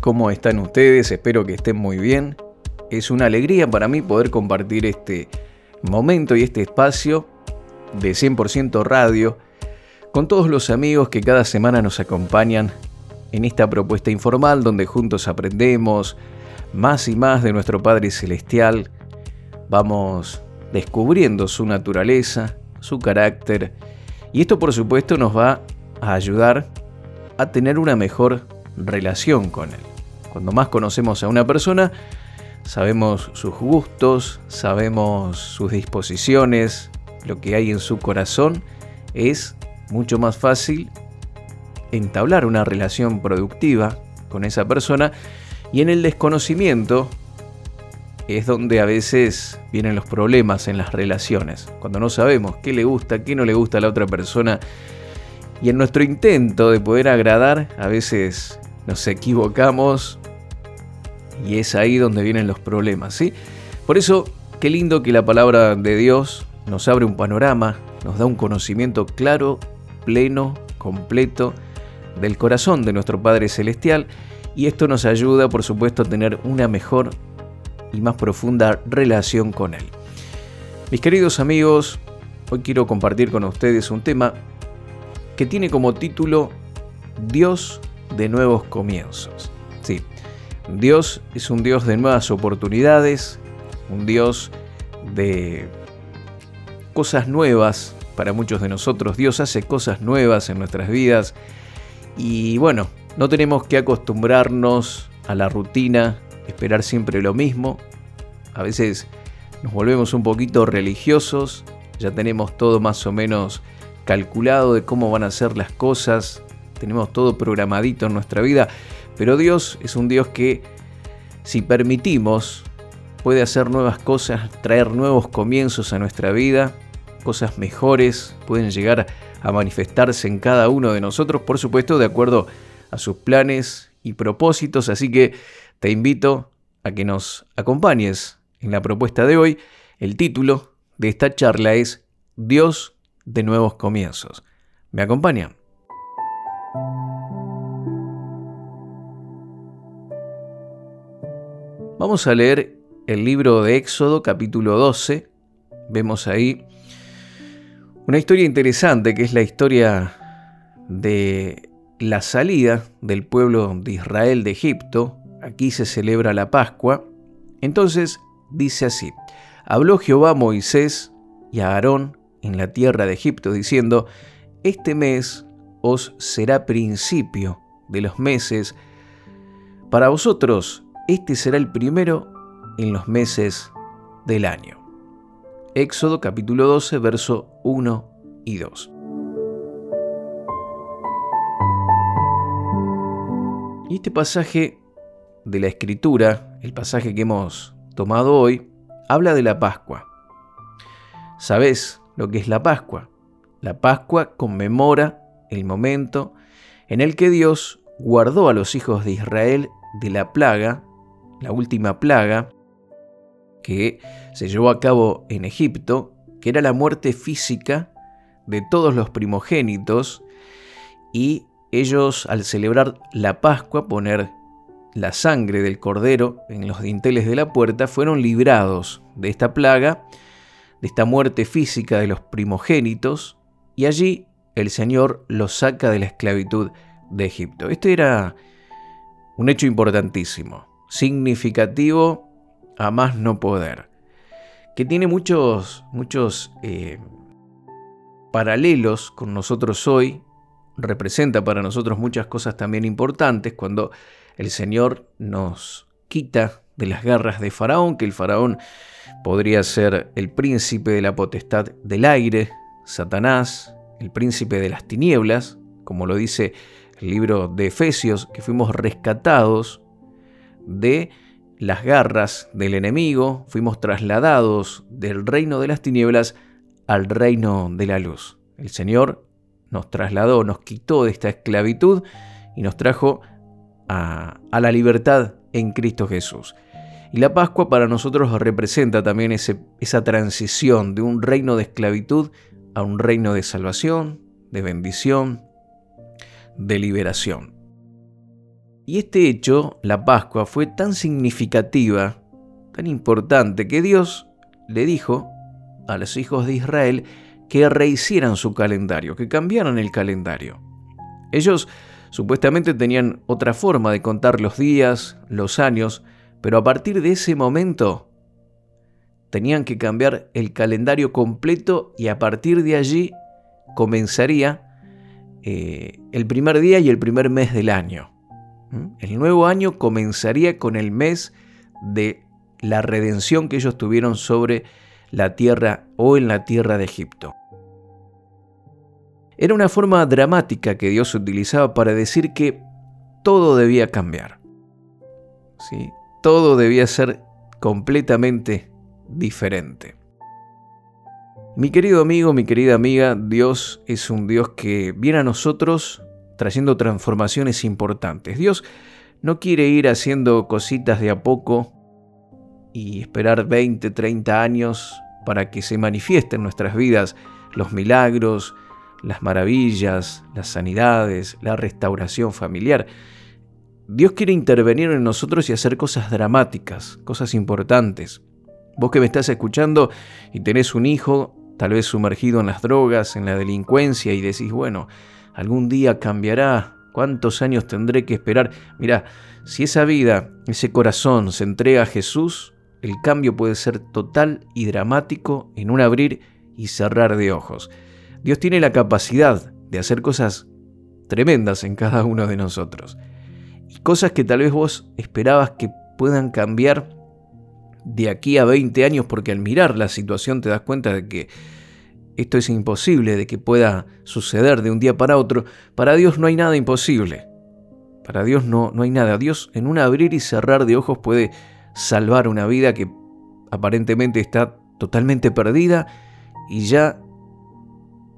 ¿Cómo están ustedes? Espero que estén muy bien. Es una alegría para mí poder compartir este momento y este espacio de 100% radio con todos los amigos que cada semana nos acompañan en esta propuesta informal donde juntos aprendemos más y más de nuestro Padre Celestial, vamos descubriendo su naturaleza, su carácter y esto por supuesto nos va a ayudar a tener una mejor relación con Él. Cuando más conocemos a una persona, sabemos sus gustos, sabemos sus disposiciones, lo que hay en su corazón, es mucho más fácil entablar una relación productiva con esa persona. Y en el desconocimiento es donde a veces vienen los problemas en las relaciones, cuando no sabemos qué le gusta, qué no le gusta a la otra persona. Y en nuestro intento de poder agradar, a veces nos equivocamos y es ahí donde vienen los problemas, ¿sí? Por eso, qué lindo que la palabra de Dios nos abre un panorama, nos da un conocimiento claro, pleno, completo del corazón de nuestro Padre Celestial y esto nos ayuda, por supuesto, a tener una mejor y más profunda relación con Él. Mis queridos amigos, hoy quiero compartir con ustedes un tema que tiene como título Dios de nuevos comienzos. Dios es un Dios de nuevas oportunidades, un Dios de cosas nuevas para muchos de nosotros. Dios hace cosas nuevas en nuestras vidas y bueno, no tenemos que acostumbrarnos a la rutina, esperar siempre lo mismo. A veces nos volvemos un poquito religiosos, ya tenemos todo más o menos calculado de cómo van a ser las cosas, tenemos todo programadito en nuestra vida, pero Dios es un Dios que, si permitimos, puede hacer nuevas cosas, traer nuevos comienzos a nuestra vida, cosas mejores pueden llegar a manifestarse en cada uno de nosotros, por supuesto, de acuerdo a sus planes y propósitos, así que te invito a que nos acompañes en la propuesta de hoy. El título de esta charla es Dios de nuevos comienzos. ¿Me acompañan? Vamos a leer el libro de Éxodo capítulo 12. Vemos ahí una historia interesante que es la historia de la salida del pueblo de Israel de Egipto. Aquí se celebra la Pascua. Entonces dice así, habló Jehová a Moisés y a Aarón en la tierra de Egipto, diciendo, Este mes os será principio de los meses. Para vosotros, este será el primero en los meses del año. Éxodo capítulo 12, verso 1 y 2. Y este pasaje de la escritura, el pasaje que hemos tomado hoy, habla de la Pascua. ¿Sabes lo que es la Pascua. La Pascua conmemora el momento en el que Dios guardó a los hijos de Israel de la plaga, la última plaga, que se llevó a cabo en Egipto, que era la muerte física de todos los primogénitos, y ellos al celebrar la Pascua, poner la sangre del cordero en los dinteles de la puerta, fueron librados de esta plaga de esta muerte física de los primogénitos, y allí el Señor los saca de la esclavitud de Egipto. Este era un hecho importantísimo, significativo a más no poder, que tiene muchos, muchos eh, paralelos con nosotros hoy, representa para nosotros muchas cosas también importantes cuando el Señor nos quita de las garras de Faraón, que el Faraón podría ser el príncipe de la potestad del aire, Satanás, el príncipe de las tinieblas, como lo dice el libro de Efesios, que fuimos rescatados de las garras del enemigo, fuimos trasladados del reino de las tinieblas al reino de la luz. El Señor nos trasladó, nos quitó de esta esclavitud y nos trajo a, la libertad en Cristo Jesús. Y la Pascua para nosotros representa también esa transición de un reino de esclavitud a un reino de salvación, de bendición, de liberación. Y este hecho, la Pascua, fue tan significativa, tan importante, que Dios le dijo a los hijos de Israel que rehicieran su calendario, que cambiaran el calendario. Ellos supuestamente tenían otra forma de contar los días, los años, pero a partir de ese momento tenían que cambiar el calendario completo y a partir de allí comenzaría eh, el primer día y el primer mes del año. El nuevo año comenzaría con el mes de la redención que ellos tuvieron sobre la tierra o en la tierra de Egipto. Era una forma dramática que Dios utilizaba para decir que todo debía cambiar. ¿Sí? Todo debía ser completamente diferente. Mi querido amigo, mi querida amiga, Dios es un Dios que viene a nosotros trayendo transformaciones importantes. Dios no quiere ir haciendo cositas de a poco y esperar 20, 30 años para que se manifiesten en nuestras vidas los milagros, las maravillas, las sanidades, la restauración familiar. Dios quiere intervenir en nosotros y hacer cosas dramáticas, cosas importantes. Vos que me estás escuchando y tenés un hijo, tal vez sumergido en las drogas, en la delincuencia, y decís, bueno, algún día cambiará, ¿cuántos años tendré que esperar? Mira, si esa vida, ese corazón se entrega a Jesús, el cambio puede ser total y dramático en un abrir y cerrar de ojos. Dios tiene la capacidad de hacer cosas tremendas en cada uno de nosotros. Y cosas que tal vez vos esperabas que puedan cambiar de aquí a 20 años porque al mirar la situación te das cuenta de que esto es imposible, de que pueda suceder de un día para otro. Para Dios no hay nada imposible. Para Dios no, no hay nada. Dios en un abrir y cerrar de ojos puede salvar una vida que aparentemente está totalmente perdida y ya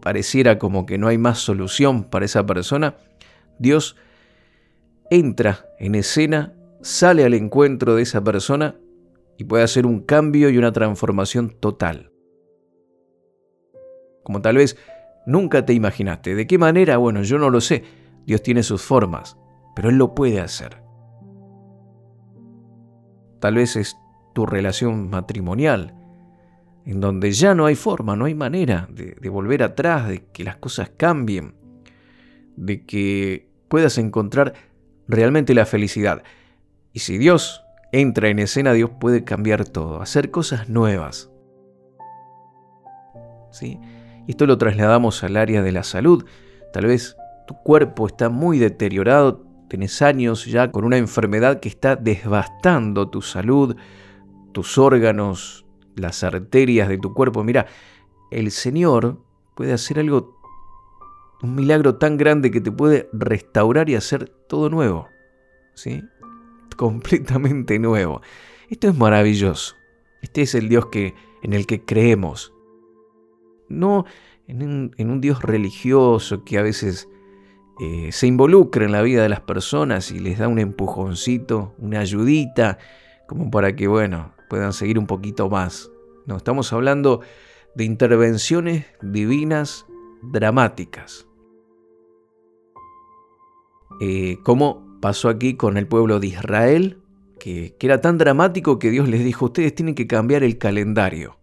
pareciera como que no hay más solución para esa persona. Dios entra en escena, sale al encuentro de esa persona y puede hacer un cambio y una transformación total. Como tal vez nunca te imaginaste. ¿De qué manera? Bueno, yo no lo sé. Dios tiene sus formas, pero Él lo puede hacer. Tal vez es tu relación matrimonial, en donde ya no hay forma, no hay manera de, de, volver atrás, de que las cosas cambien, de que puedas encontrar realmente la felicidad. Y si Dios entra en escena, Dios puede cambiar todo, hacer cosas nuevas. ¿Sí? Esto lo trasladamos al área de la salud. Tal vez tu cuerpo está muy deteriorado, tenés años ya con una enfermedad que está devastando tu salud, tus órganos, las arterias de tu cuerpo. Mira, el Señor puede hacer algo, un milagro tan grande que te puede restaurar y hacer todo nuevo. ¿Sí? completamente nuevo. Esto es maravilloso. Este es el Dios que, en el que creemos. No en un, Dios religioso que a veces eh, se involucra en la vida de las personas y les da un empujoncito, una ayudita, como para que, bueno, puedan seguir un poquito más. No, estamos hablando de intervenciones divinas dramáticas. Eh, como pasó aquí con el pueblo de Israel, que, era tan dramático que Dios les dijo, ustedes tienen que cambiar el calendario.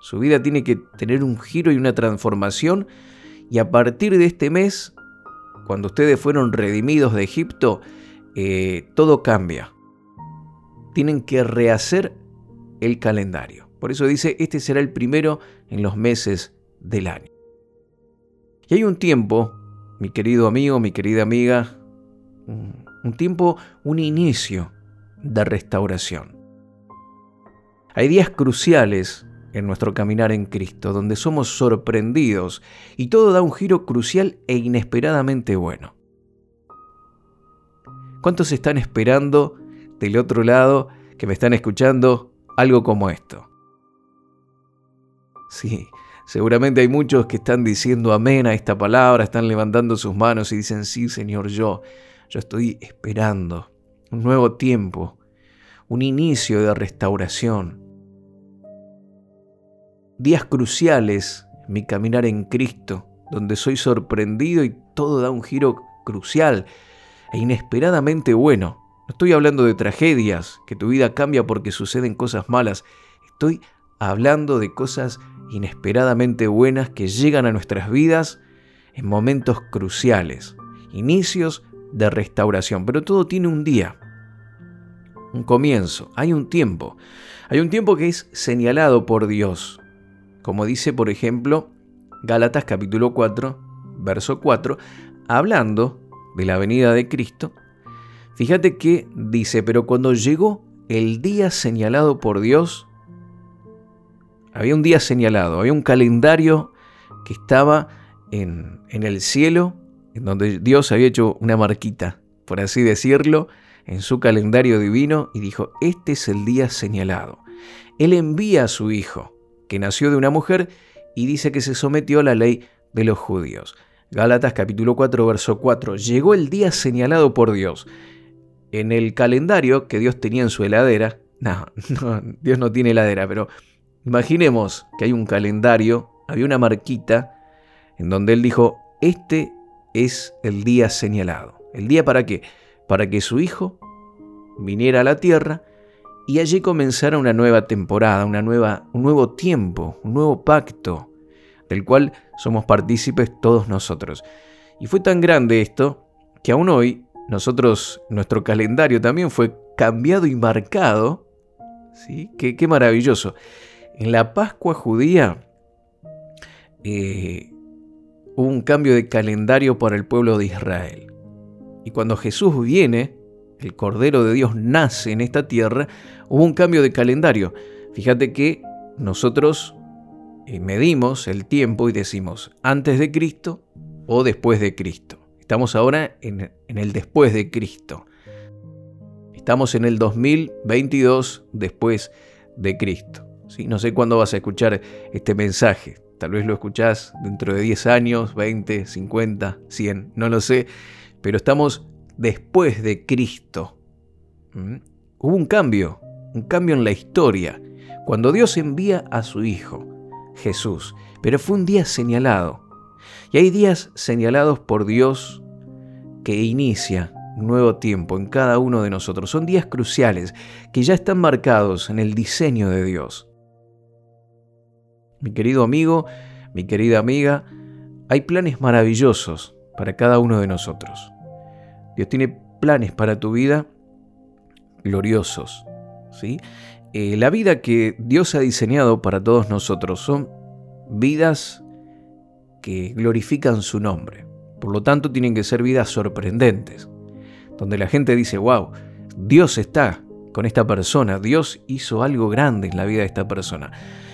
Su vida tiene que tener un giro y una transformación y a partir de este mes, cuando ustedes fueron redimidos de Egipto, eh, todo cambia. Tienen que rehacer el calendario. Por eso dice, este será el primero en los meses del año. Y hay un tiempo, mi querido amigo, mi querida amiga, un tiempo, un inicio de restauración. Hay días cruciales en nuestro caminar en Cristo, donde somos sorprendidos y todo da un giro crucial e inesperadamente bueno. ¿Cuántos están esperando del otro lado que me están escuchando algo como esto. Sí, seguramente hay muchos que están diciendo amén a esta palabra, están levantando sus manos y dicen, sí Señor, yo, yo estoy esperando un nuevo tiempo, un inicio de restauración. Días cruciales en mi caminar en Cristo, donde soy sorprendido y todo da un giro crucial e inesperadamente bueno. No estoy hablando de tragedias, que tu vida cambia porque suceden cosas malas. Estoy hablando de cosas inesperadamente buenas que llegan a nuestras vidas en momentos cruciales, inicios de restauración. Pero todo tiene un día, un comienzo, hay un tiempo. Hay un tiempo que es señalado por Dios. Como dice, por ejemplo, Gálatas capítulo 4, verso 4, hablando de la venida de Cristo, fíjate que dice, pero cuando llegó el día señalado por Dios, había un día señalado, había un calendario que estaba en, en el cielo, en donde Dios había hecho una marquita, por así decirlo, en su calendario divino y dijo, este es el día señalado. Él envía a su hijo, que nació de una mujer, y dice que se sometió a la ley de los judíos. Gálatas capítulo 4, verso 4. Llegó el día señalado por Dios. En el calendario que Dios tenía en su heladera, no, Dios no tiene heladera, pero imaginemos que hay un calendario, había una marquita en donde Él dijo, este es el día señalado. ¿El día para qué? Para que su hijo viniera a la tierra y allí comenzara una nueva temporada, una nueva, un nuevo tiempo, un nuevo pacto, del cual somos partícipes todos nosotros. Y fue tan grande esto que aún hoy nosotros, nuestro calendario también fue cambiado y marcado. ¿sí? Qué, qué maravilloso. En la Pascua judía eh, hubo un cambio de calendario para el pueblo de Israel. Y cuando Jesús viene, el Cordero de Dios nace en esta tierra, hubo un cambio de calendario. Fíjate que nosotros eh, medimos el tiempo y decimos antes de Cristo o después de Cristo. Estamos ahora en, el después de Cristo. Estamos en el 2022 después de Cristo. No sé cuándo vas a escuchar este mensaje. Tal vez lo escuchás dentro de 10 años, 20, 50, 100, no lo sé. Pero estamos después de Cristo. ¿Mm? Hubo un cambio, un cambio en la historia. Cuando Dios envía a su Hijo, Jesús, pero fue un día señalado. Y hay días señalados por Dios que inicia un nuevo tiempo en cada uno de nosotros. Son días cruciales que ya están marcados en el diseño de Dios. Mi querido amigo, mi querida amiga, hay planes maravillosos para cada uno de nosotros. Dios tiene planes para tu vida gloriosos. ¿sí? Eh, la vida que Dios ha diseñado para todos nosotros son vidas que glorifican su nombre. Por lo tanto, tienen que ser vidas sorprendentes, donde la gente dice, wow, Dios está con esta persona, Dios hizo algo grande en la vida de esta persona.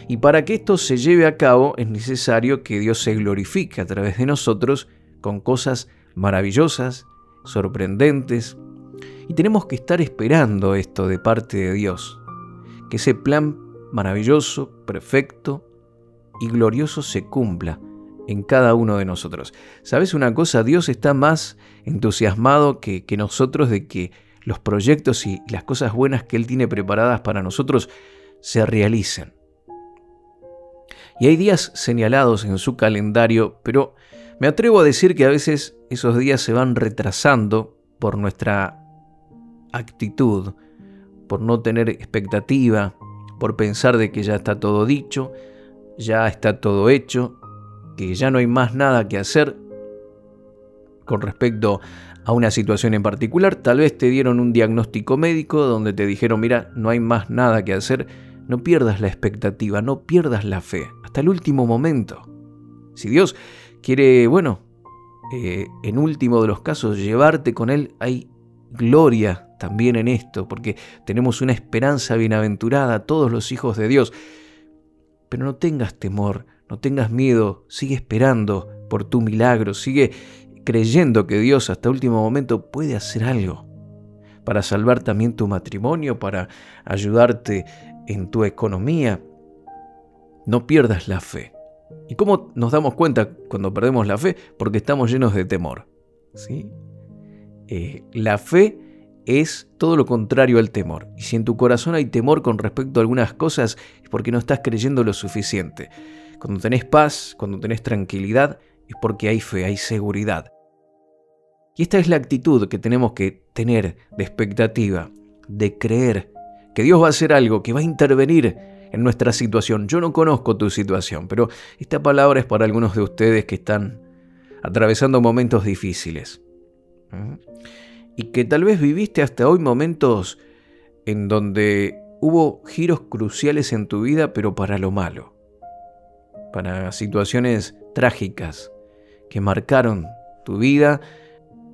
Y para que esto se lleve a cabo es necesario que Dios se glorifique a través de nosotros con cosas maravillosas, sorprendentes. Y tenemos que estar esperando esto de parte de Dios que ese plan maravilloso, perfecto y glorioso se cumpla en cada uno de nosotros. ¿Sabes una cosa? Dios está más entusiasmado que, nosotros de que los proyectos y las cosas buenas que Él tiene preparadas para nosotros se realicen. Y hay días señalados en su calendario, pero me atrevo a decir que a veces esos días se van retrasando por nuestra actitud, por no tener expectativa, por pensar de que ya está todo dicho, ya está todo hecho, que ya no hay más nada que hacer con respecto a una situación en particular. Tal vez te dieron un diagnóstico médico donde te dijeron, mira, no hay más nada que hacer. No pierdas la expectativa, no pierdas la fe, hasta el último momento. Si Dios quiere, bueno, eh, en último de los casos, llevarte con Él, hay gloria también en esto, porque tenemos una esperanza bienaventurada, todos los hijos de Dios. Pero no tengas temor, no tengas miedo, sigue esperando por tu milagro, sigue creyendo que Dios hasta último momento puede hacer algo. para salvar también tu matrimonio, para ayudarte en tu economía. No pierdas la fe. ¿Y cómo nos damos cuenta cuando perdemos la fe? Porque estamos llenos de temor. ¿sí? Eh, la fe es todo lo contrario al temor. Y si en tu corazón hay temor con respecto a algunas cosas, es porque no estás creyendo lo suficiente. Cuando tenés paz, cuando tenés tranquilidad, es porque hay fe, hay seguridad. Y esta es la actitud que tenemos que tener de expectativa, de creer que Dios va a hacer algo, que va a intervenir en nuestra situación. Yo no conozco tu situación, pero esta palabra es para algunos de ustedes que están atravesando momentos difíciles. ¿Mm? Y que tal vez viviste hasta hoy momentos en donde hubo giros cruciales en tu vida, pero para lo malo. Para situaciones trágicas que marcaron tu vida,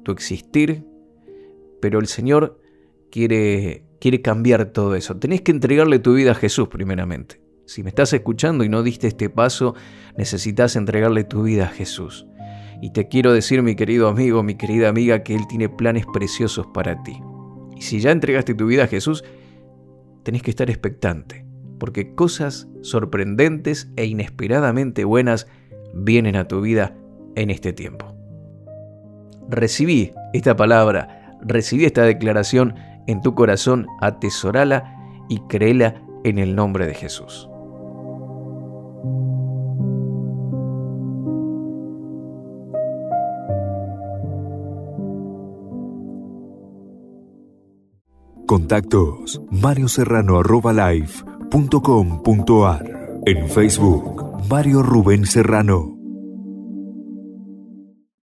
tu existir, pero el Señor quiere quiere cambiar todo eso. Tenés que entregarle tu vida a Jesús primeramente. Si me estás escuchando y no diste este paso, necesitas entregarle tu vida a Jesús. Y te quiero decir, mi querido amigo, mi querida amiga, que Él tiene planes preciosos para ti. Y si ya entregaste tu vida a Jesús, tenés que estar expectante, porque cosas sorprendentes e inesperadamente buenas vienen a tu vida en este tiempo. Recibí esta palabra, recibí esta declaración en tu corazón, atesorala y créela en el nombre de Jesús. Contactos Mario Serrano En Facebook Mario Rubén Serrano.